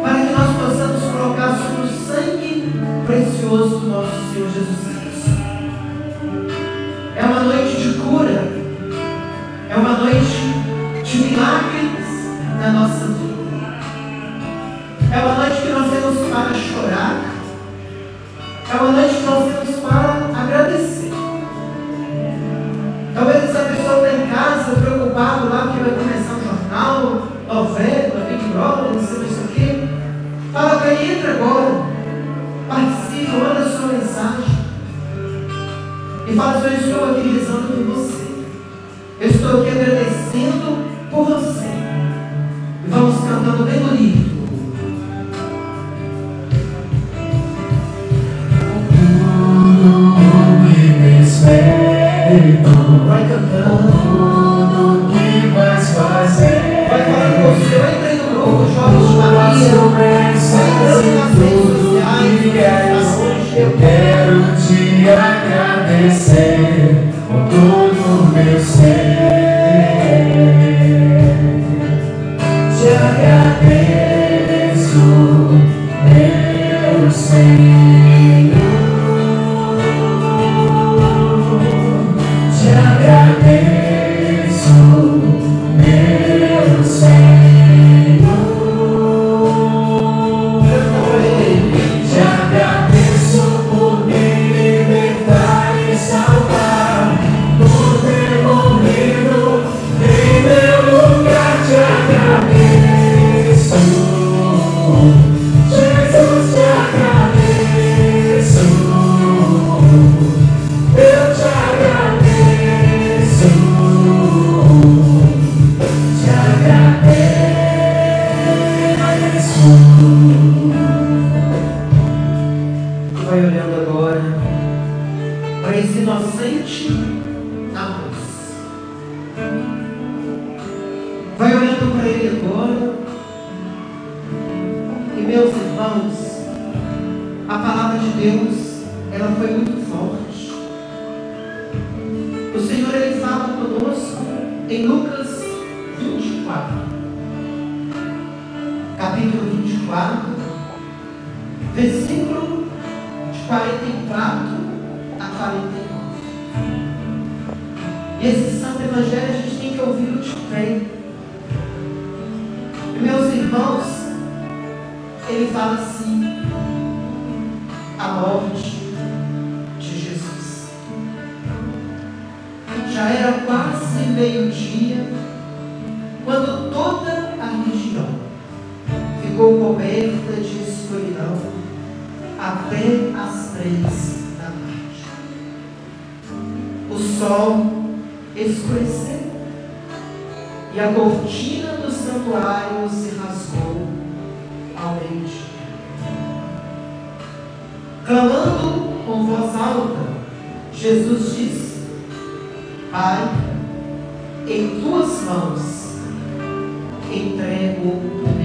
para que nós possamos colocar sobre o sangue precioso do nosso Senhor Jesus Cristo. ele fala assim: a morte de Jesus. Já era quase meio-dia quando toda a região ficou coberta de escuridão até as três da tarde. O sol escureceu e a cortina do santuário se clamando com voz alta, Jesus disse: Pai, em tuas mãos entrego o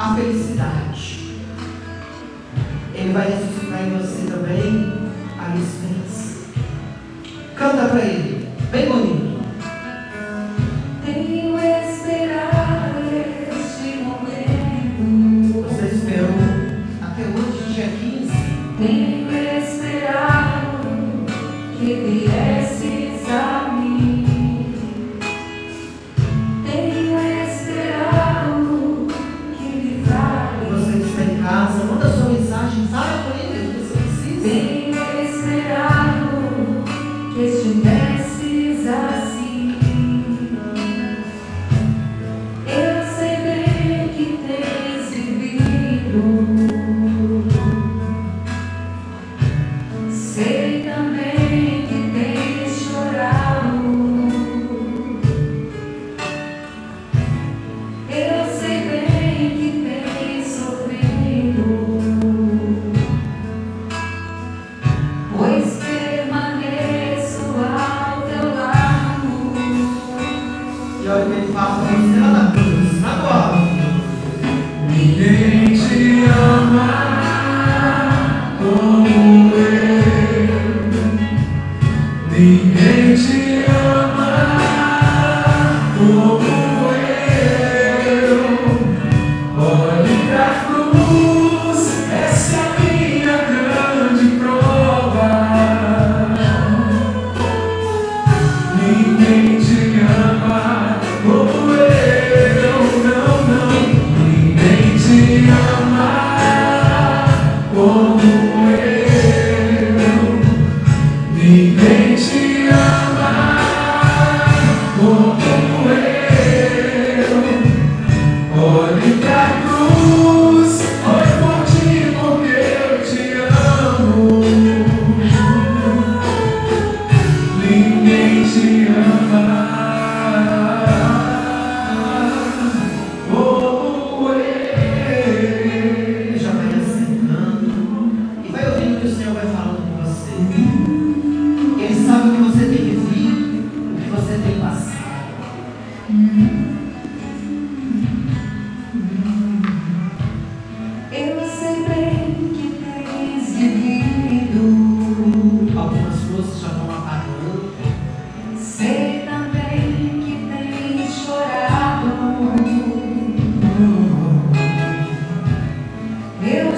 a felicidade. Ele vai ressuscitar em você também a esperança. Canta para ele, bem bonito.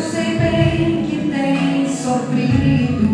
sei bem que tem sofrido.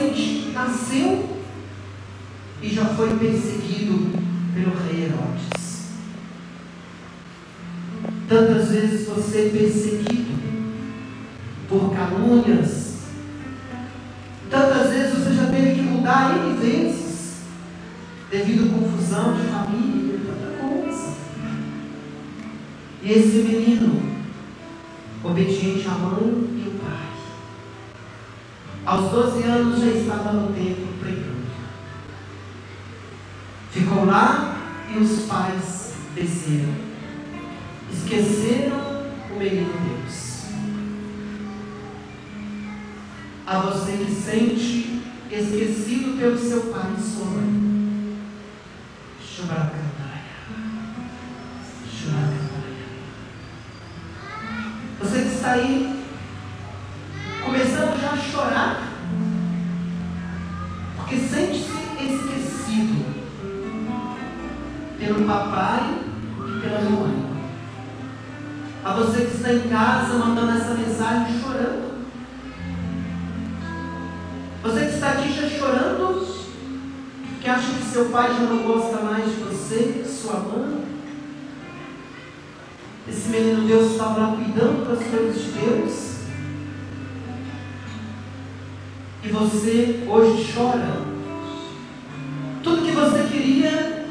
Inocente nasceu e já foi perseguido pelo rei Herodes. Tantas vezes você é perseguido por calúnias. Tantas vezes você já teve que mudar N vezes devido à confusão de família, tanta coisa. E esse menino, obediente à mãe e ao pai, aos 12 anos já estava no templo pregando. Ficou lá e os pais desceram. Esqueceram o menino Deus. A você que sente esquecido pelo seu pai e sua mãe. Chubracandaia. Chubracandaia. Você que está aí casa mandando essa mensagem chorando. Você que está aqui já chorando, que acha que seu pai já não gosta mais de você, sua mãe. Esse menino Deus estava lá cuidando das coisas de Deus. E você hoje chora. Tudo que você queria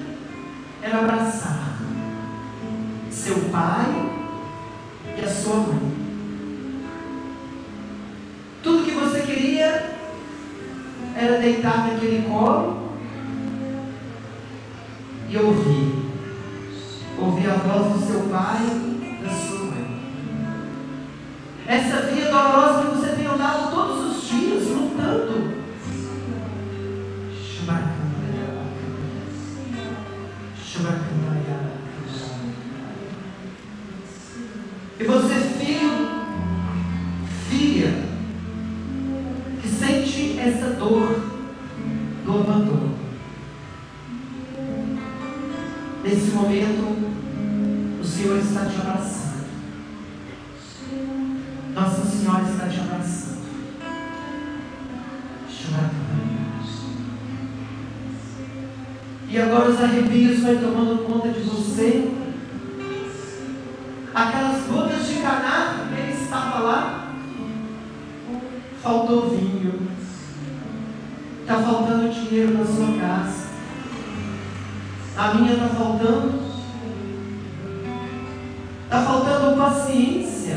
era abraçar seu pai sua mãe. Tudo que você queria era deitar naquele colo e ouvir. Ouvir a voz do seu pai da sua mãe. Essa via dolorosa que A minha está faltando. Está faltando paciência.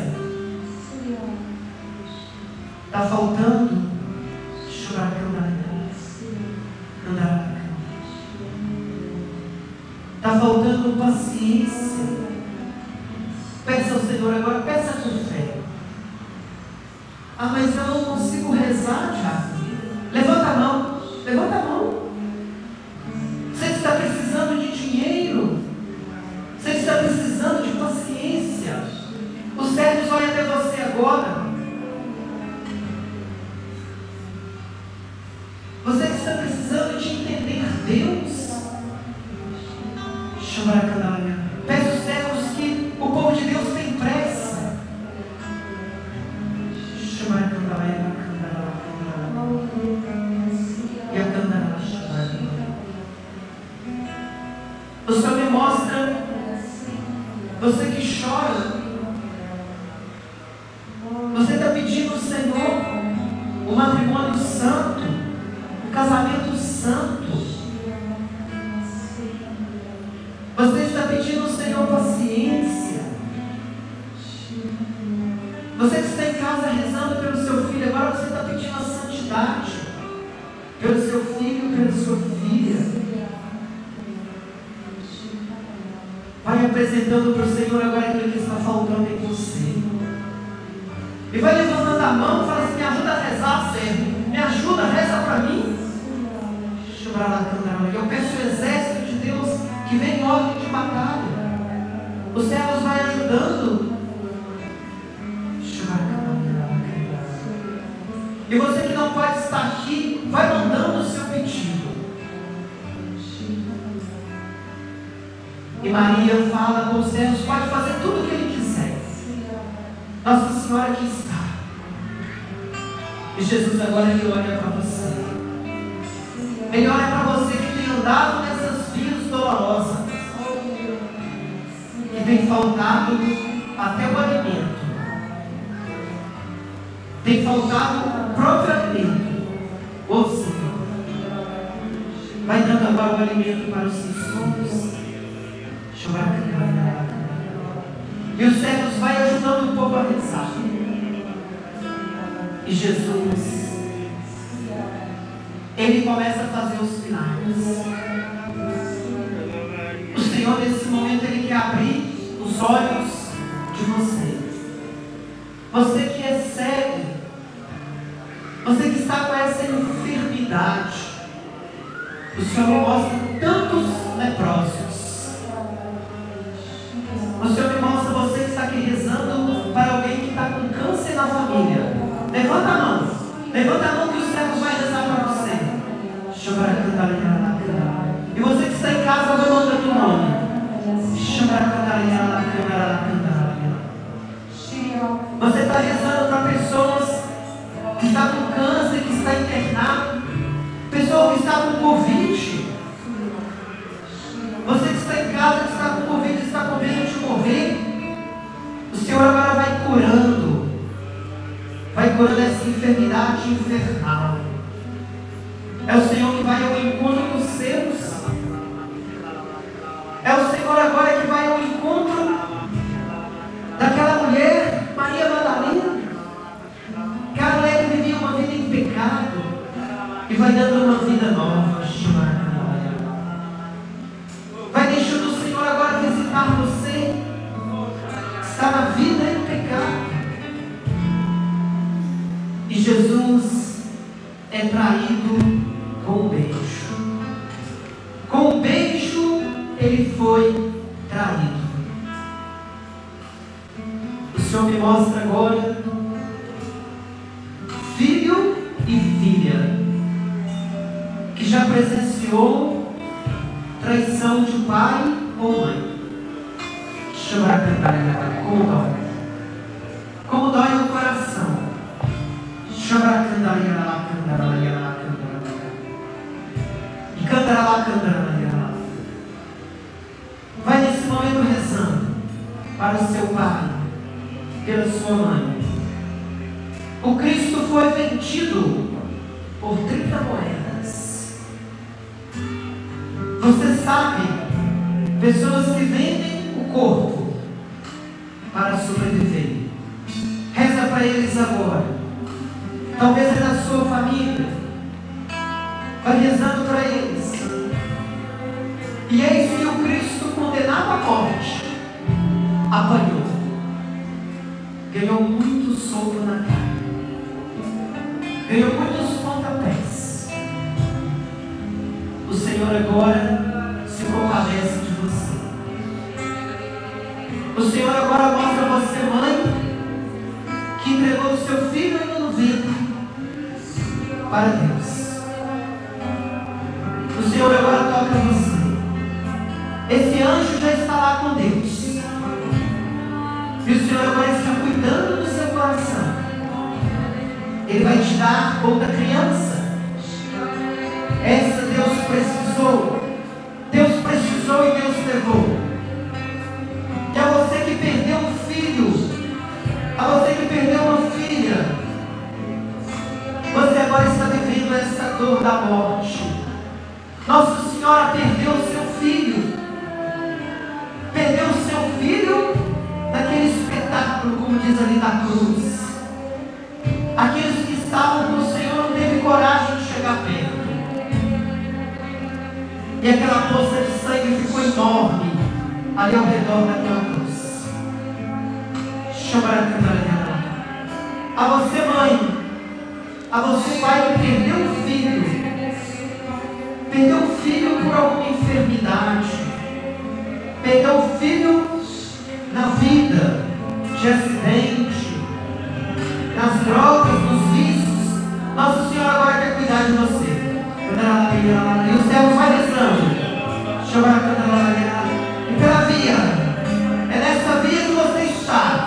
Está faltando Senhor, nesse momento, Ele quer abrir os olhos de você. Você que é cego, você que está com essa enfermidade, o Senhor O Senhor agora mostra a você, mãe, que entregou o seu filho ainda no ventre para Deus. O Senhor agora toca você. Esse anjo já está lá com Deus. E o Senhor agora está cuidando do seu coração. Ele vai te dar outra criança. Essa Deus precisou. Dor da morte. Nossa Senhora perdeu o seu filho. Perdeu o seu filho naquele espetáculo, como diz ali na cruz. Aqueles que estavam com o Senhor não teve coragem de chegar perto. E aquela poça de sangue ficou enorme ali ao redor daquela cruz. A você, mãe, a você, pai, que perdeu o filho, perdeu o filho por alguma enfermidade, perdeu filho na vida, de acidente, nas drogas, nos vícios. Nosso Senhor agora quer cuidar de você. E o céu vai rezando. E pela via. É nessa via que você está.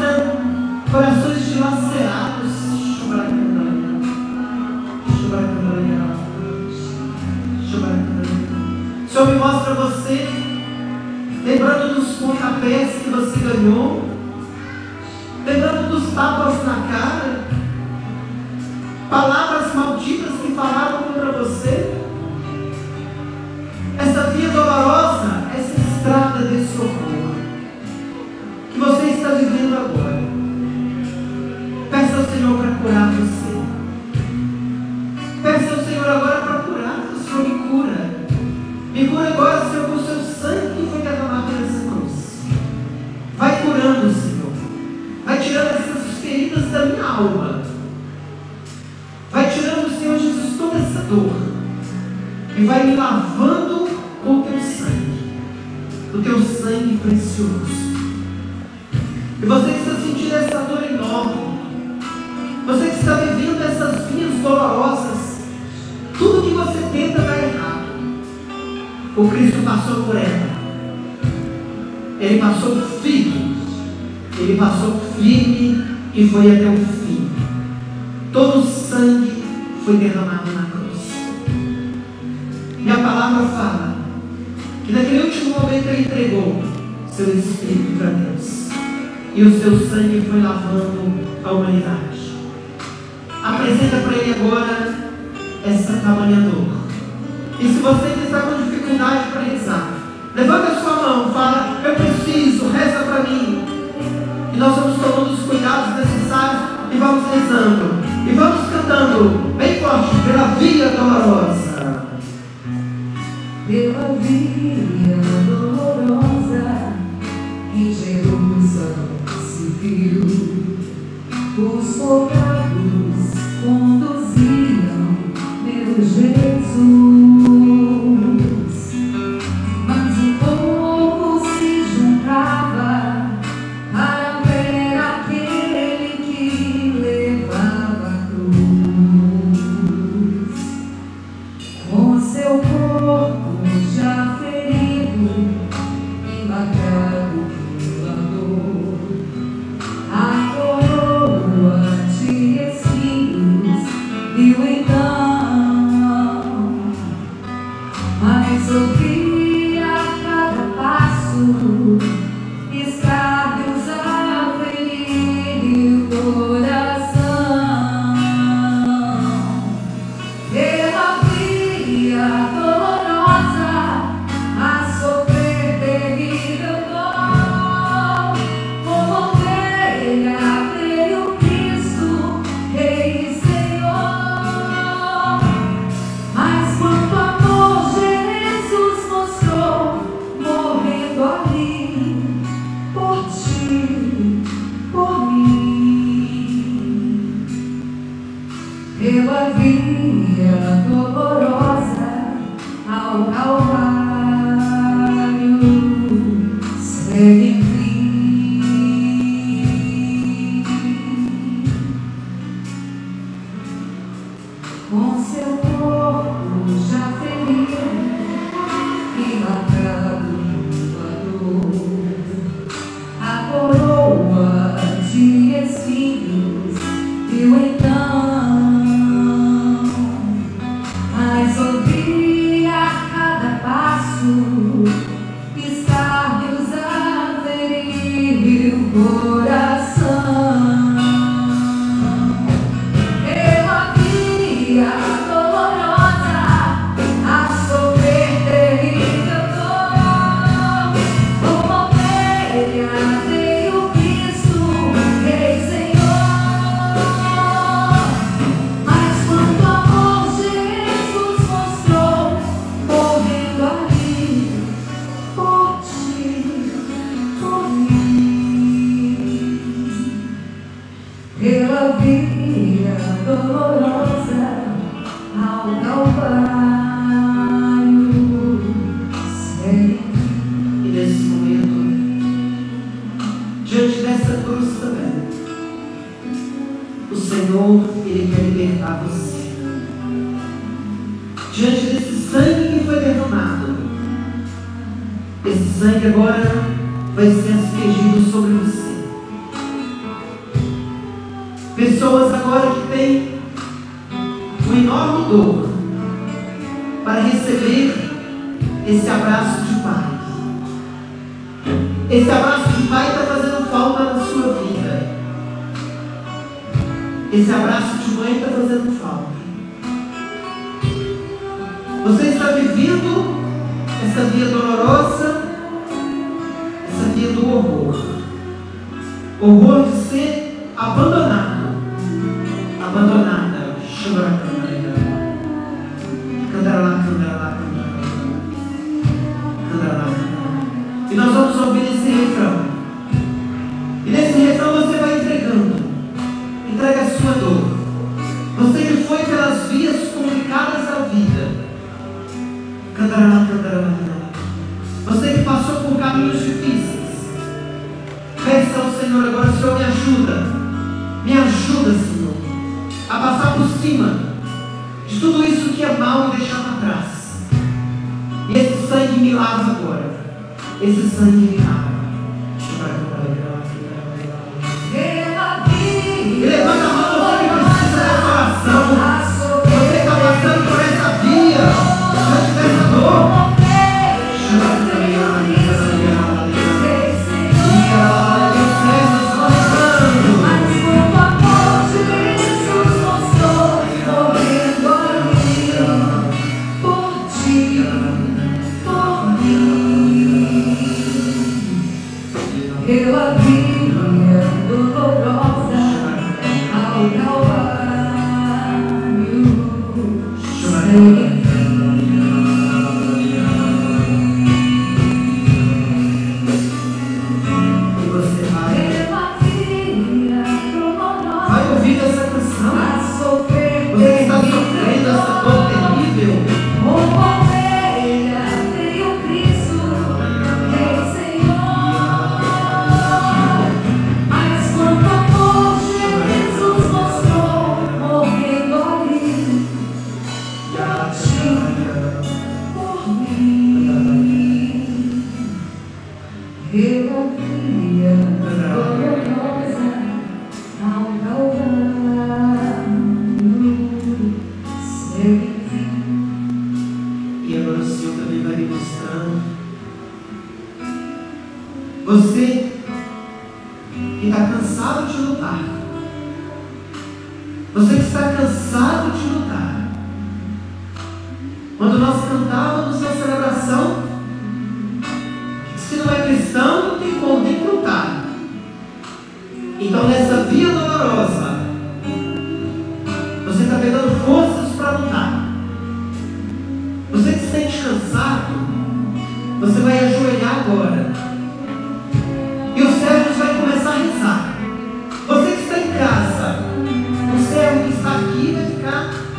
Senhor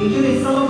ficar em direção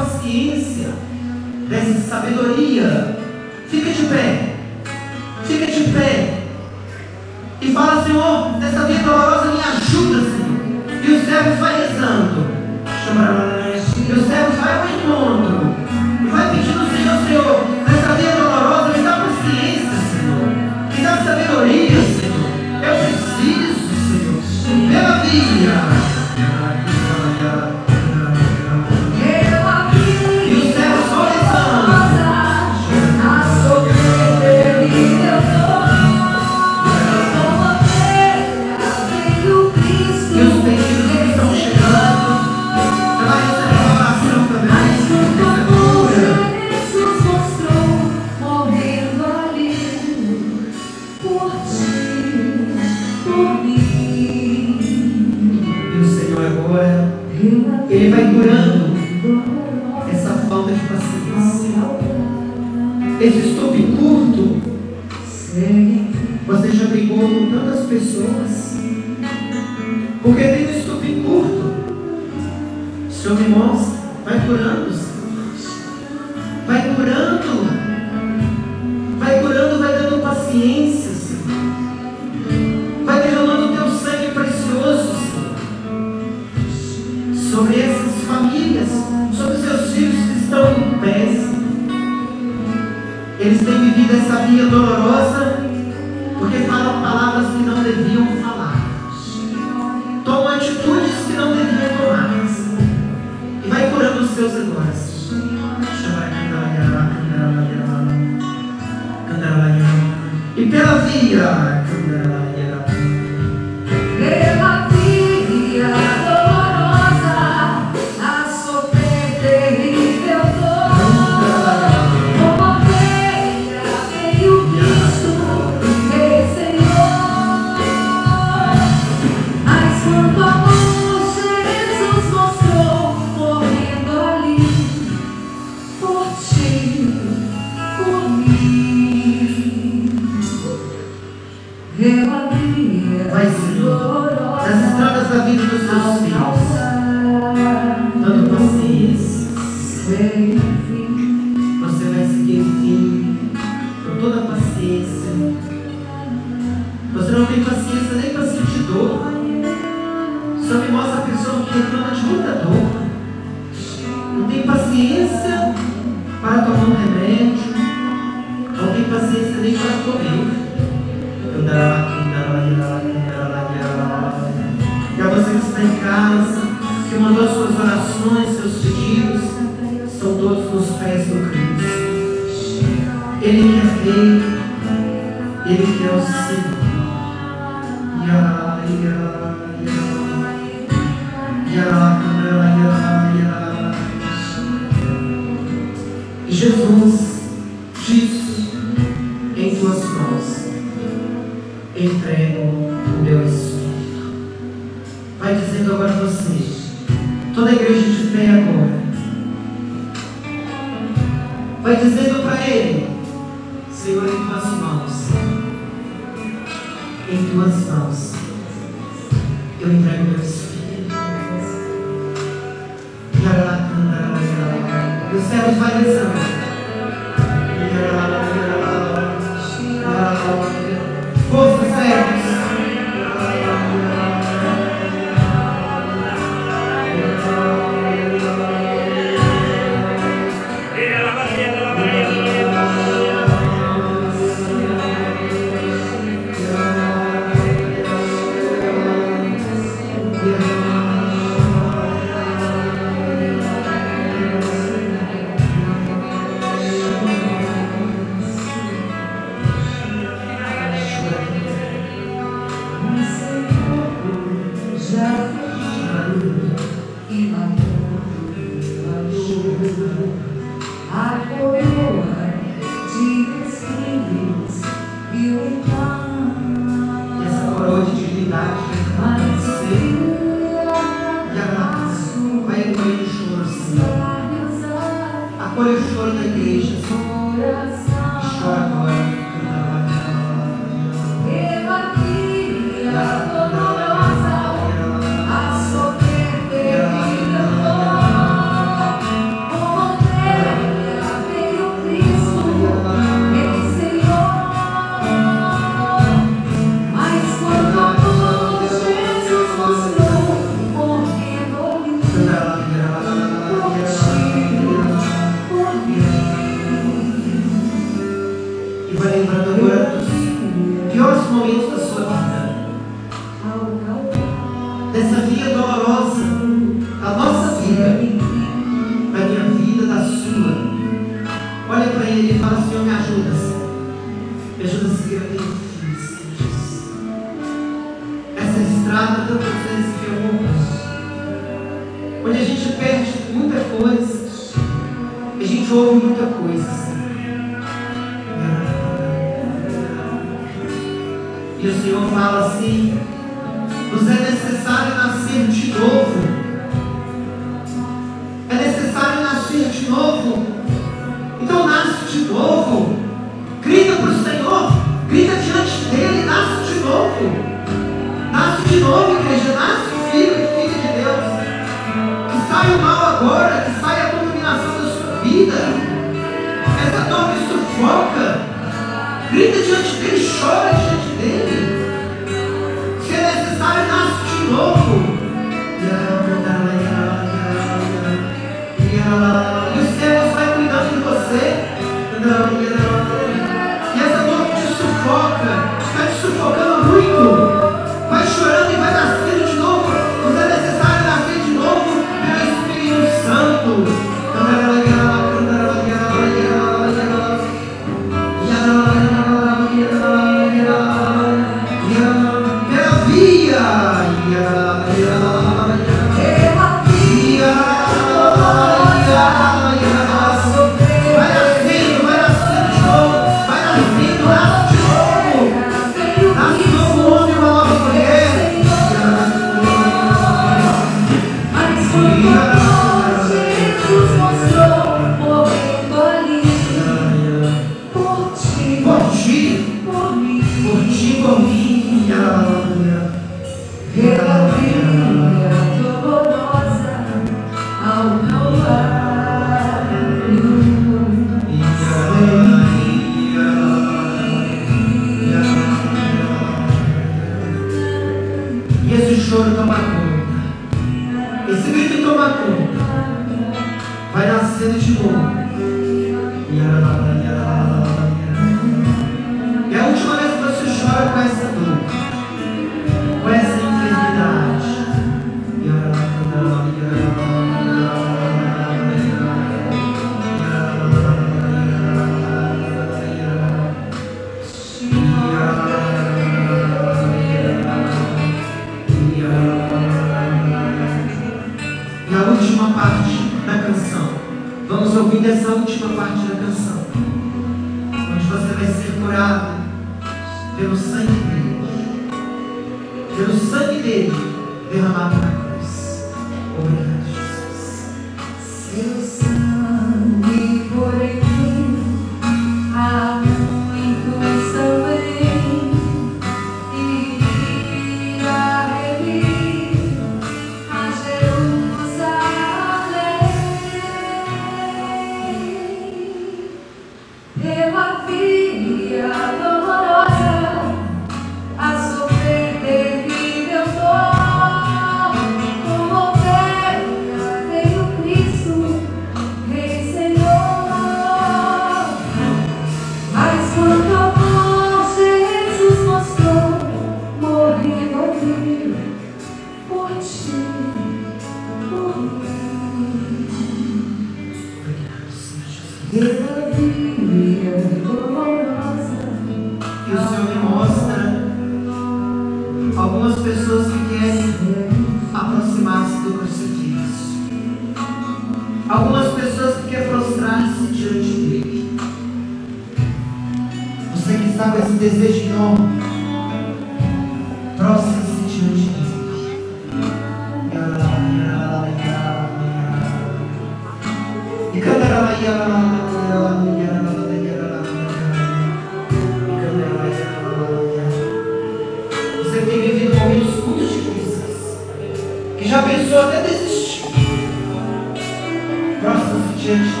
diante de Deus.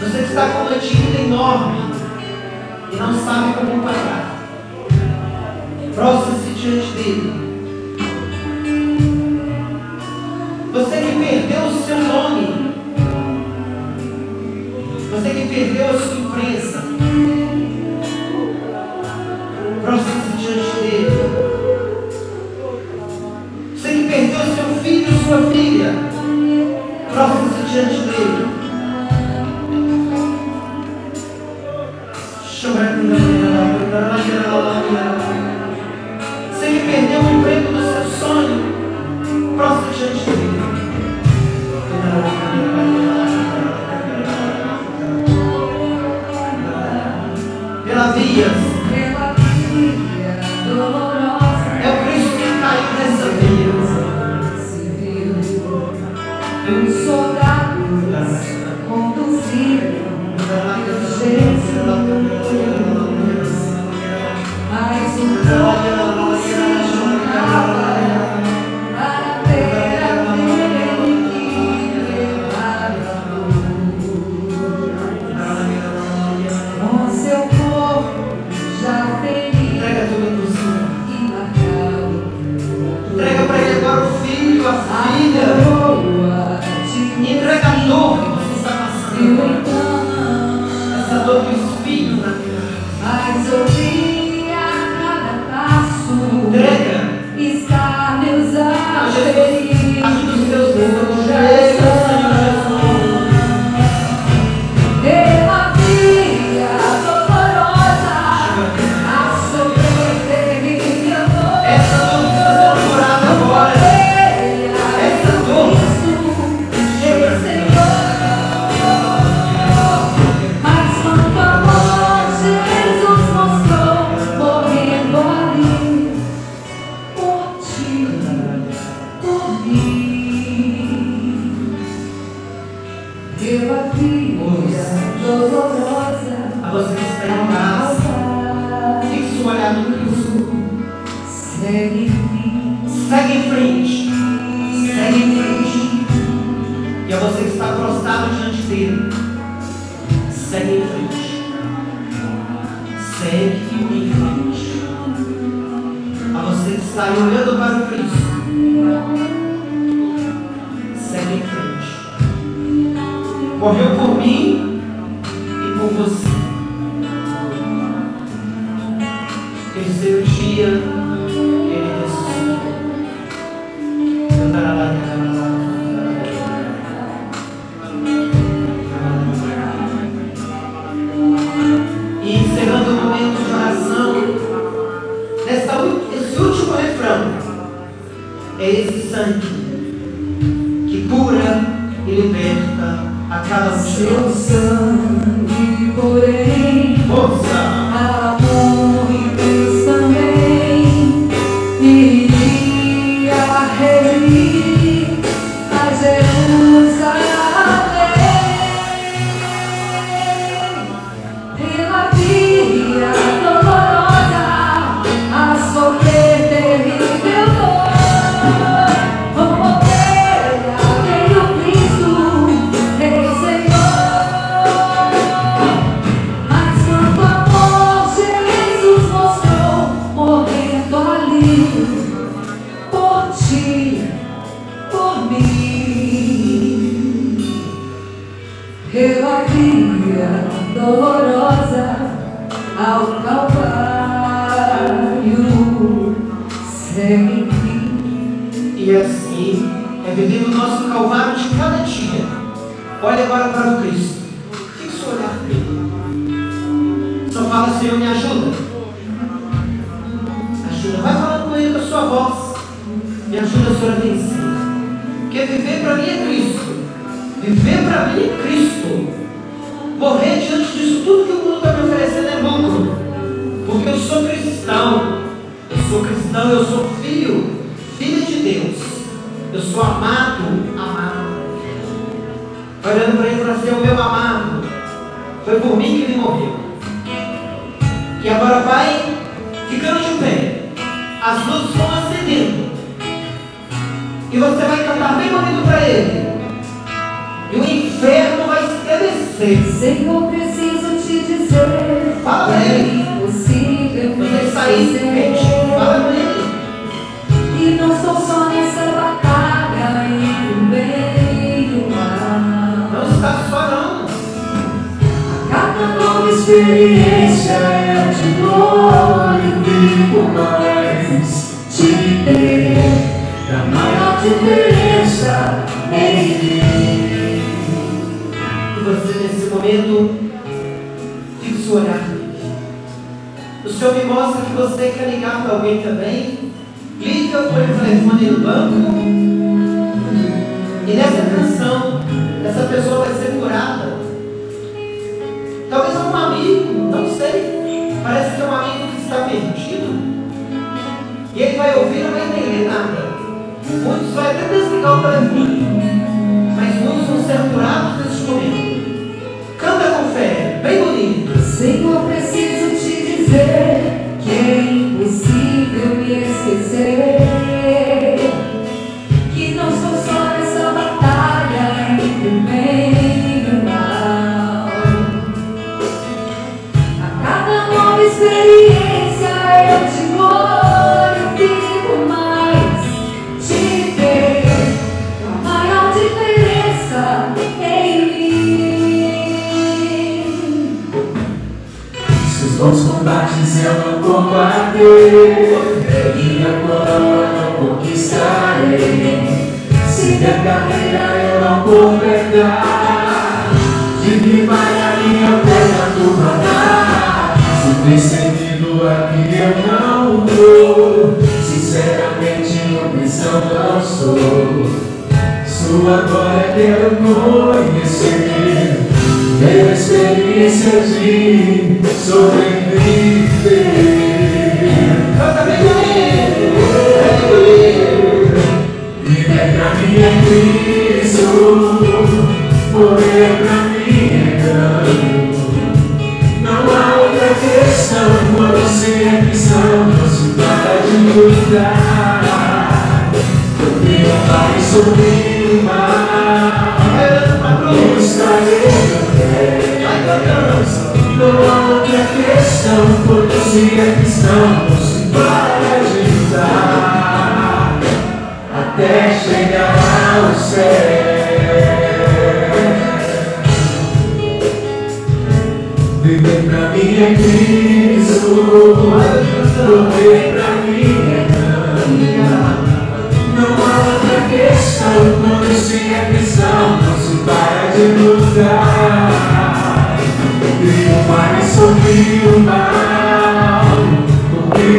Você está com uma dívida enorme e não sabe como pagar. Prostra-se diante dele. Você que perdeu o seu nome. Você que perdeu a sua empresa. morreu por mim e por você. Você nesse momento fixa o olhar nele. O Senhor me mostra que você quer ligar para alguém também. Liga o telefone no banco. E nessa canção, essa pessoa vai ser curada. Talvez algum amigo, não sei. Parece que é um amigo que está perdido. E ele vai ouvir e não vai entender nada. Muitos vão até desligar o telefone. Mas muitos vão ser curados neste momento. Senhor, preciso te dizer que é impossível me esquecer. Combates eu não combatei Minha não conquistarei Se minha carreira eu não completar De primária minha perna tu matar Se percebido aqui eu não vou. Sinceramente cristão não sou. Sua glória quero conhecer Tenho experiência de sobreviver Canta bem mim é Cristo Morrer pra mim. É ganho Não há outra questão Quando se é cristão Não se para de lutar Triunfar e sorrir o Se é cristão Não se de lutar Até chegar ao céu. Viver pra mim é Cristo Morrer pra mim é ganho Não há outra questão Quando se é cristão Não se para de lutar. E o mal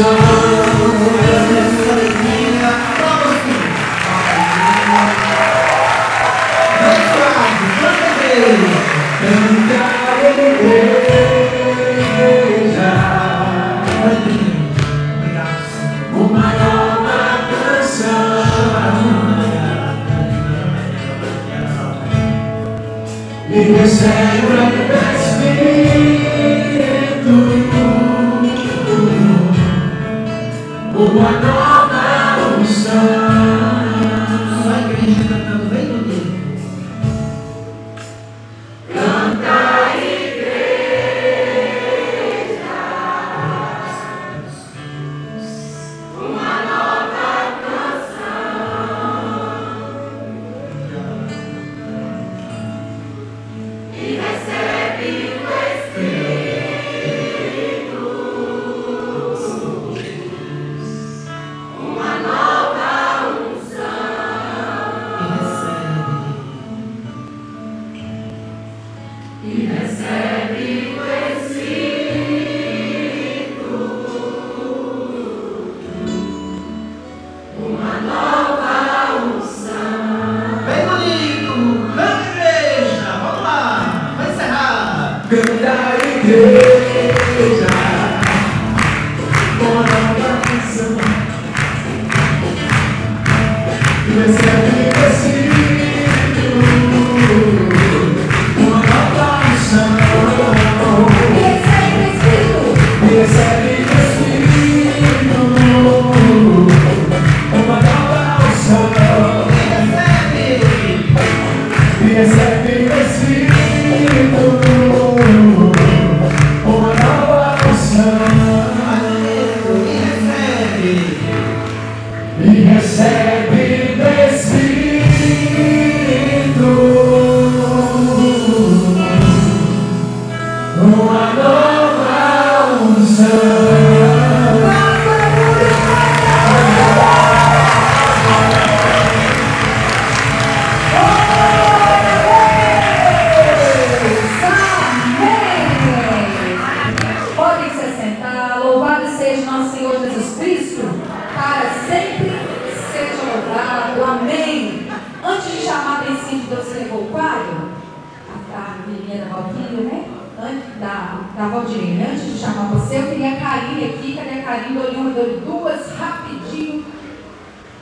sun. Cadê a Karine? Dou uma, dou duas, rapidinho.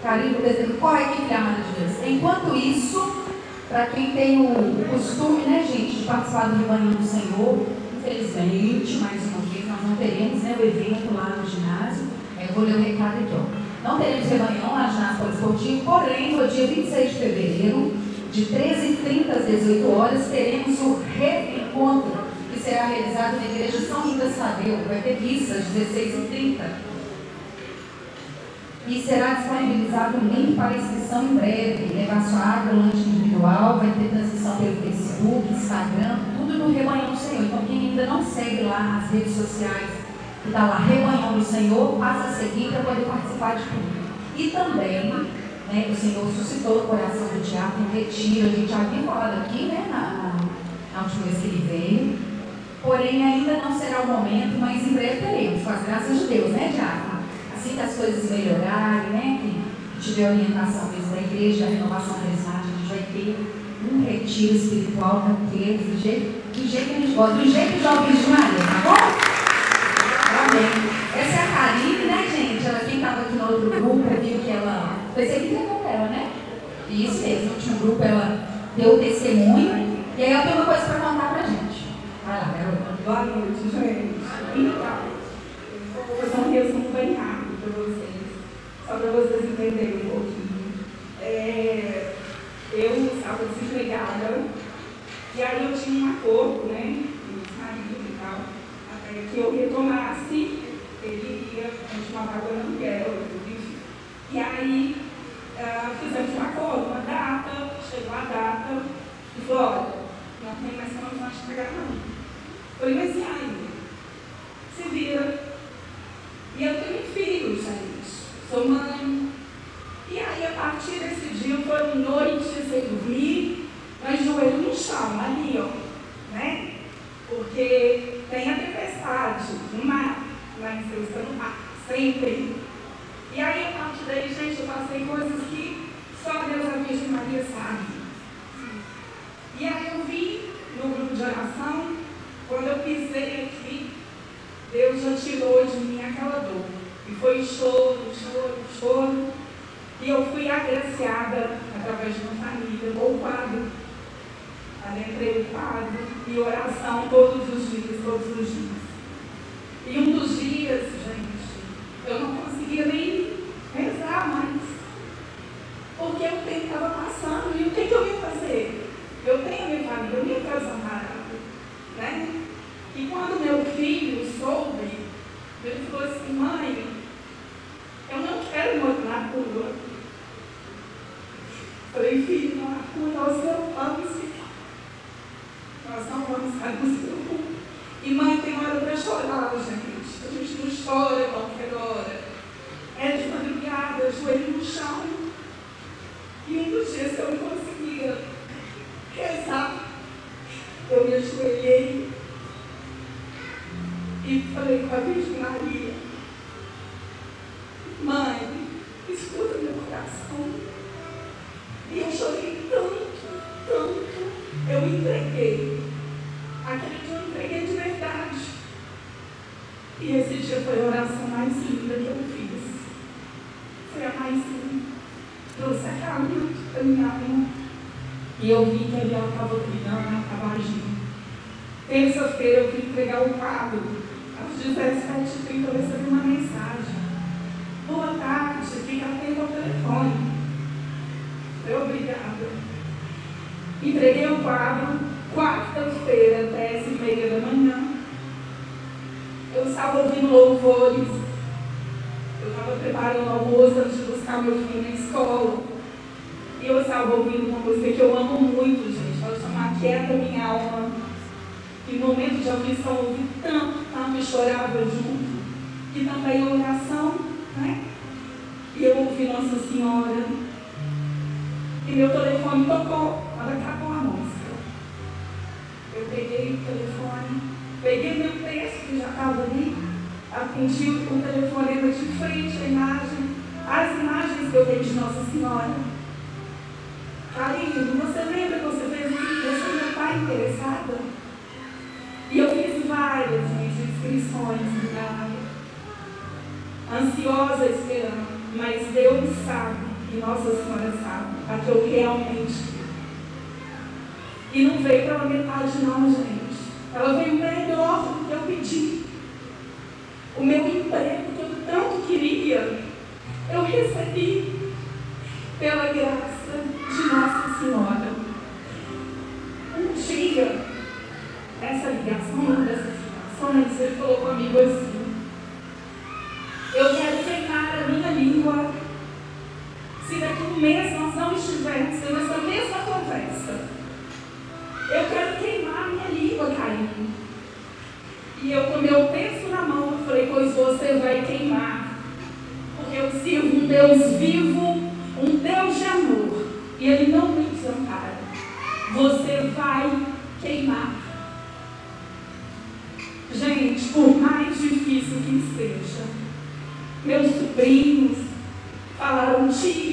Karine, desenho. Corre aqui, filha amada de Deus. Enquanto isso, para quem tem o, costume, né, gente, de participar do rebanho do Senhor, infelizmente, mais uma vez, nós não teremos né, o evento lá no ginásio. Eu vou ler o recado aqui, ó. Não teremos rebanhão lá no ginásio poliesportivo, porém, no dia 26 de fevereiro, de 13h30 às 18 horas, teremos o reencontro, será realizado na igreja São Judas Tadeu. Vai ter missa às 16h30. E será disponibilizado o link para inscrição em breve. Levar sua água, lanche individual, vai ter transmissão pelo Facebook, Instagram, tudo no Rebanhão do Senhor. Então, quem ainda não segue lá as redes sociais, que está lá Rebanhão do Senhor, passa a seguir para poder participar de tudo. E também né, o Senhor suscitou o coração do diabo em retiro. A gente já havia falado aqui, né, na, na última vez que ele veio. Porém, ainda não será o momento, mas em breve teremos, com as graças de Deus, né, Diabo? Assim que as coisas melhorarem, né, que tiver orientação mesmo da igreja, da renovação carismática, a gente vai ter um retiro espiritual daqueles, do jeito, do jeito que a gente gosta, do jeito que jovens de Maria, tá bom? Amém. Essa é a Karine, né, gente? Ela, quem estava aqui no outro grupo, viu que ela Pensei que entregou ela, né? Isso mesmo, no último grupo ela deu o testemunho. E aí ela tem uma coisa para contar pra gente. Boa noite, gente. Então, eu vou fazer um resumo bem rápido para vocês, só para vocês entenderem um pouquinho. É, eu estava desempregada, e aí eu tinha um acordo, né, com o marido e tal, até que eu retomasse, ele ia continuar pagando aluguel, enfim. E aí uh, fizemos um acordo, uma data, chegou a data, e falou, olha, não tem mais como nós pagar não. E aí? Se vira. E eu tenho filhos, gente. Sou mãe. E aí, a partir desse dia, foram noites sem dormir, mas joelho no chão, ali, ó. Né? Porque tem a tempestade, no mar, lá em Ceuta, no mar, sempre. E aí, a partir daí, gente, eu passei coisas que só Deus, a Virgem Maria, sabe. E aí eu vi no grupo de oração, quando eu pisei aqui, Deus já tirou de mim aquela dor. E foi choro, choro, choro. E eu fui agraciada através de uma família, ou quadro. Adentrei o quadro e oração todos os dias, todos os dias. E um dos dias, gente, eu não conseguia nem nós não estivermos tendo essa mesma conversa, eu quero queimar minha língua, Caim. E eu, com meu peso na mão, eu falei: Pois você vai queimar. Porque eu sirvo um Deus vivo, um Deus de amor. E Ele não me desampara. Você vai queimar. Gente, por mais difícil que seja, meus sobrinhos falaram: Tio.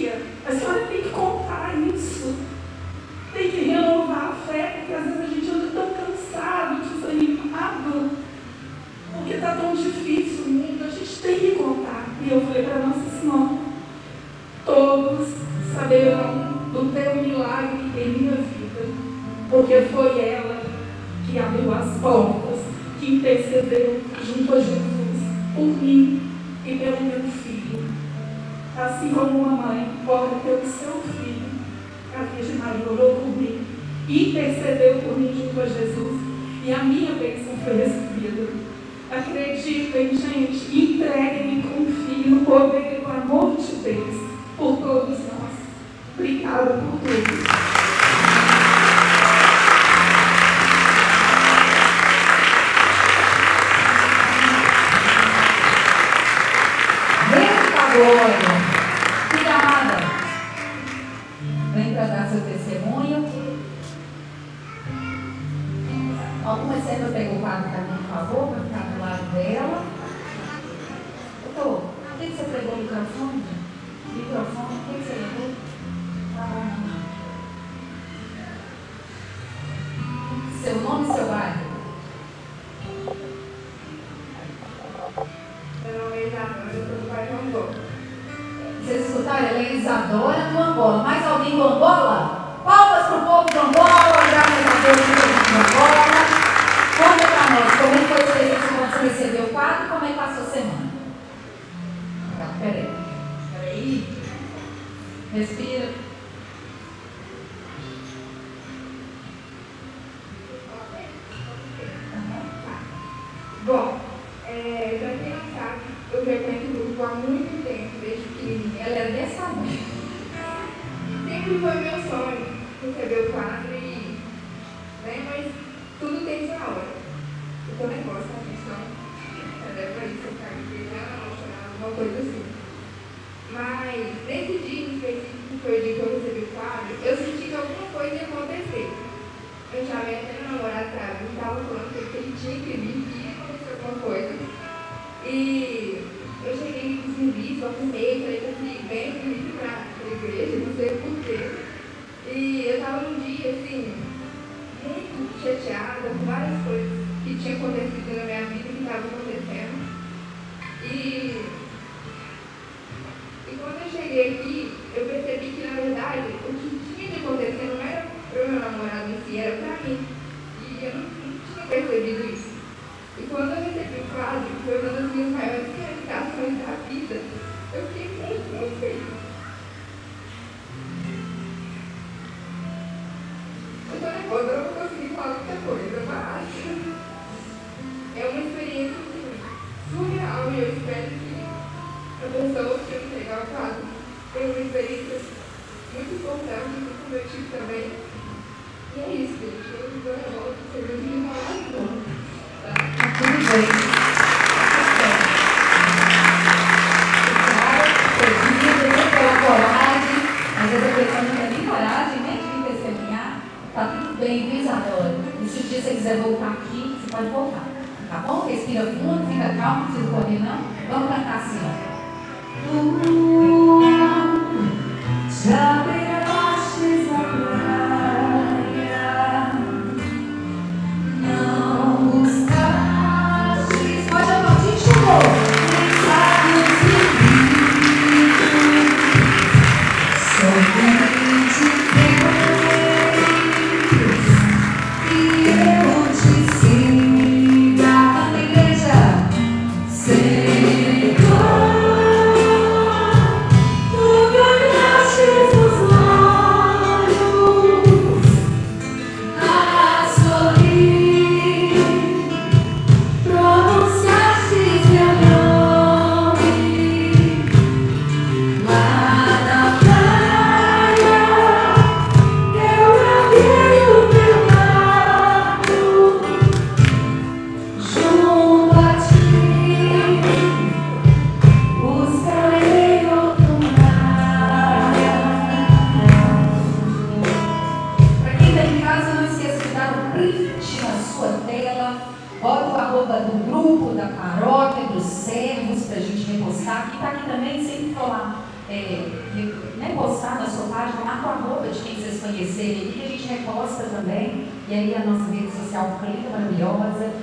E aí a nossa rede social fica linda, maravilhosa.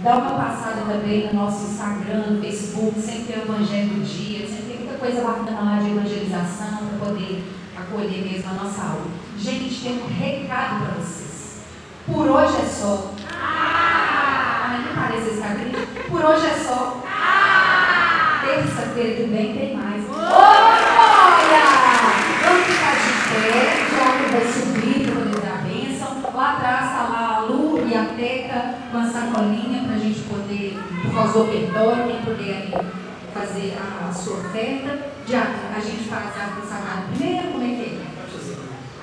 Dá uma passada também no nosso Instagram, Facebook, sempre tem Evangelho do Dia, sempre tem muita coisa bacana lá de evangelização para poder acolher mesmo a nossa aula. Gente, tem um recado para vocês. Por hoje é só. Ah, nem parece esse cabelo. Por hoje é só. Terça-feira que vem tem mais. Olha! Vamos ficar de pé, o diabo vai subir para poder dar a bênção. Lá atrás está lá a Lu e a Teca com a sacolinha para a gente poder, por causa do ofertório, quem puder fazer a, a sua oferta. Já a gente faz a cruz sagrada primeiro, como é que é?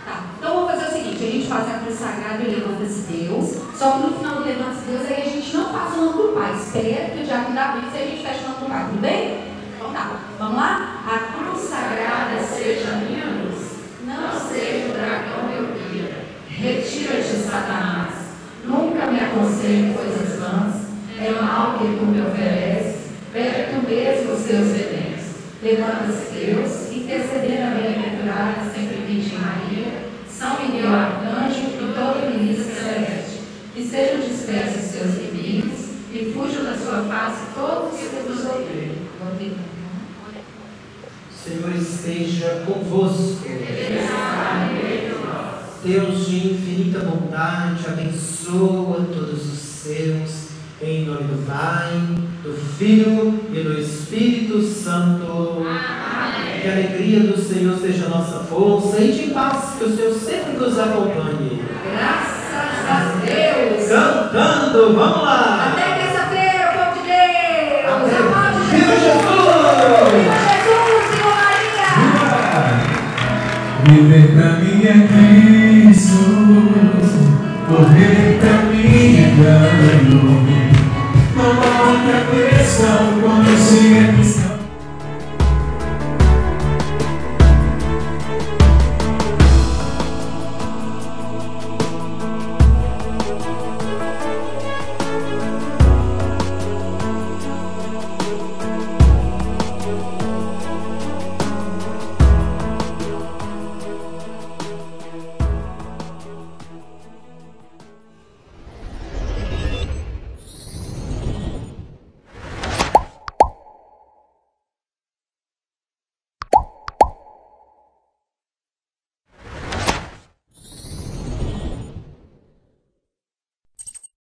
Tá, então vamos fazer o seguinte, a gente faz a cruz sagrada e levanta-se Deus, só que no final do levanta-se Deus aí a gente não faz o nome do Pai, espera que o diabo dá brisa e a gente fecha o nome do Pai, tudo bem? Então tá, vamos lá? A cruz sagrada seja minha luz, não seja o dragão meu guia, retira-te Satanás, nunca me aconselhe coisas vãs, é mal que tu me ofereces, bebe tu mesmo os teus venenos. Levanta-se Deus, intercedendo a bem-aventurada sempre Virgem Maria, São Miguel Arcanjo e todo ministro celeste, e sejam dispersos seus inimigos, e fujam da sua face todos os que vos odeiam. Senhor esteja convosco. Deus de infinita bondade, abençoa todos os seus, em nome do Pai, do Filho e do Espírito Santo. Que a alegria do Senhor seja a nossa força e de paz que o Senhor sempre nos acompanhe. Graças a Deus! Cantando, vamos lá! Até terça-feira, povo de Deus! Aplaude Viva Jesus! Viva Jesus, Senhor Maria! Viver pra mim é Cristo, Correr pra mim é ganho. Não há outra coisa